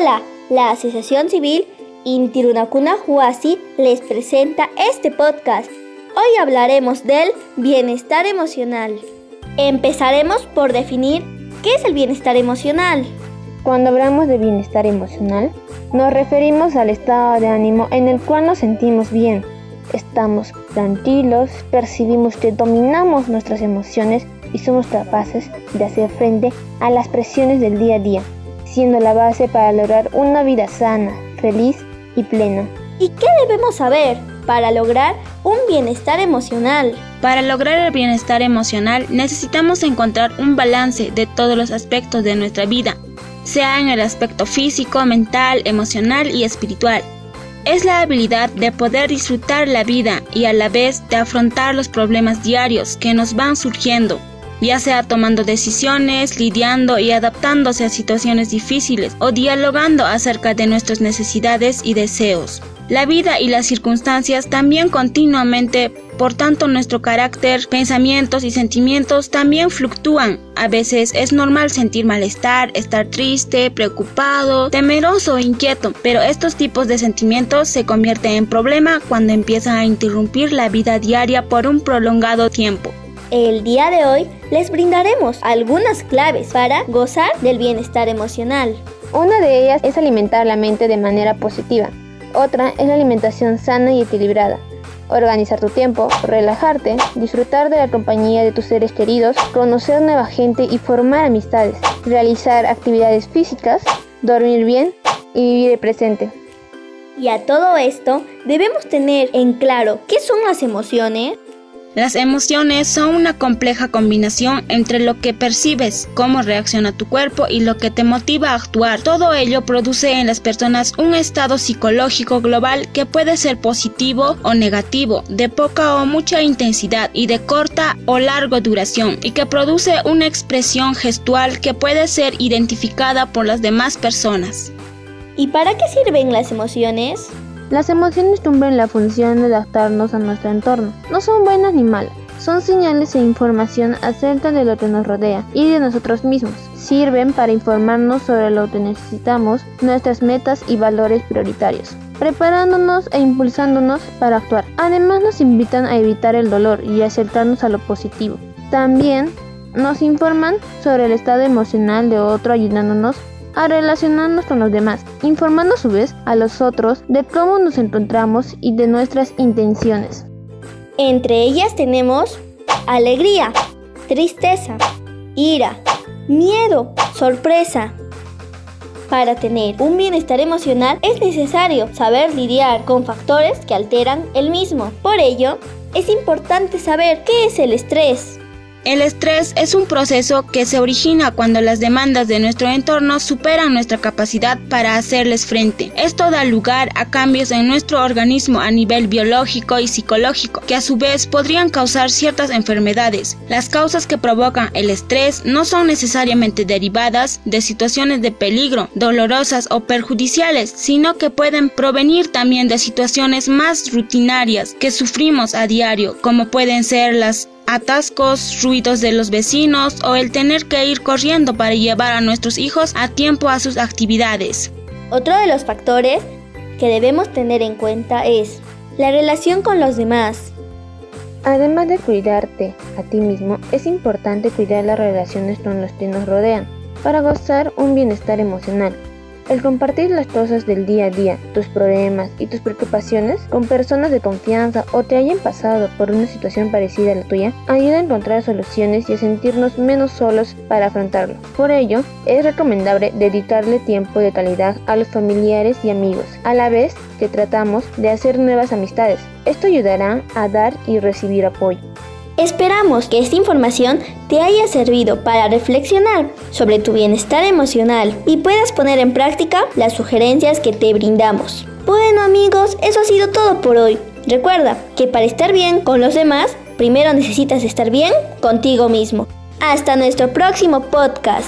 Hola, la Asociación Civil Intirunacuna Huasi les presenta este podcast. Hoy hablaremos del bienestar emocional. Empezaremos por definir qué es el bienestar emocional. Cuando hablamos de bienestar emocional, nos referimos al estado de ánimo en el cual nos sentimos bien. Estamos tranquilos, percibimos que dominamos nuestras emociones y somos capaces de hacer frente a las presiones del día a día siendo la base para lograr una vida sana, feliz y plena. ¿Y qué debemos saber para lograr un bienestar emocional? Para lograr el bienestar emocional necesitamos encontrar un balance de todos los aspectos de nuestra vida, sea en el aspecto físico, mental, emocional y espiritual. Es la habilidad de poder disfrutar la vida y a la vez de afrontar los problemas diarios que nos van surgiendo ya sea tomando decisiones, lidiando y adaptándose a situaciones difíciles o dialogando acerca de nuestras necesidades y deseos. La vida y las circunstancias también continuamente, por tanto nuestro carácter, pensamientos y sentimientos también fluctúan. A veces es normal sentir malestar, estar triste, preocupado, temeroso o inquieto, pero estos tipos de sentimientos se convierten en problema cuando empiezan a interrumpir la vida diaria por un prolongado tiempo. El día de hoy les brindaremos algunas claves para gozar del bienestar emocional. Una de ellas es alimentar la mente de manera positiva. Otra es la alimentación sana y equilibrada. Organizar tu tiempo, relajarte, disfrutar de la compañía de tus seres queridos, conocer nueva gente y formar amistades, realizar actividades físicas, dormir bien y vivir el presente. Y a todo esto debemos tener en claro qué son las emociones, las emociones son una compleja combinación entre lo que percibes, cómo reacciona tu cuerpo y lo que te motiva a actuar. Todo ello produce en las personas un estado psicológico global que puede ser positivo o negativo, de poca o mucha intensidad y de corta o larga duración, y que produce una expresión gestual que puede ser identificada por las demás personas. ¿Y para qué sirven las emociones? Las emociones cumplen la función de adaptarnos a nuestro entorno. No son buenas ni malas. Son señales e información acerca de lo que nos rodea y de nosotros mismos. Sirven para informarnos sobre lo que necesitamos, nuestras metas y valores prioritarios, preparándonos e impulsándonos para actuar. Además nos invitan a evitar el dolor y acercarnos a lo positivo. También nos informan sobre el estado emocional de otro ayudándonos a relacionarnos con los demás, informando a su vez a los otros de cómo nos encontramos y de nuestras intenciones. Entre ellas tenemos alegría, tristeza, ira, miedo, sorpresa. Para tener un bienestar emocional es necesario saber lidiar con factores que alteran el mismo. Por ello, es importante saber qué es el estrés, el estrés es un proceso que se origina cuando las demandas de nuestro entorno superan nuestra capacidad para hacerles frente. Esto da lugar a cambios en nuestro organismo a nivel biológico y psicológico, que a su vez podrían causar ciertas enfermedades. Las causas que provocan el estrés no son necesariamente derivadas de situaciones de peligro, dolorosas o perjudiciales, sino que pueden provenir también de situaciones más rutinarias que sufrimos a diario, como pueden ser las atascos, ruidos de los vecinos o el tener que ir corriendo para llevar a nuestros hijos a tiempo a sus actividades. Otro de los factores que debemos tener en cuenta es la relación con los demás. Además de cuidarte a ti mismo, es importante cuidar las relaciones con los que nos rodean para gozar un bienestar emocional. El compartir las cosas del día a día, tus problemas y tus preocupaciones con personas de confianza o te hayan pasado por una situación parecida a la tuya, ayuda a encontrar soluciones y a sentirnos menos solos para afrontarlo. Por ello, es recomendable dedicarle tiempo de calidad a los familiares y amigos, a la vez que tratamos de hacer nuevas amistades. Esto ayudará a dar y recibir apoyo. Esperamos que esta información te haya servido para reflexionar sobre tu bienestar emocional y puedas poner en práctica las sugerencias que te brindamos. Bueno amigos, eso ha sido todo por hoy. Recuerda que para estar bien con los demás, primero necesitas estar bien contigo mismo. Hasta nuestro próximo podcast.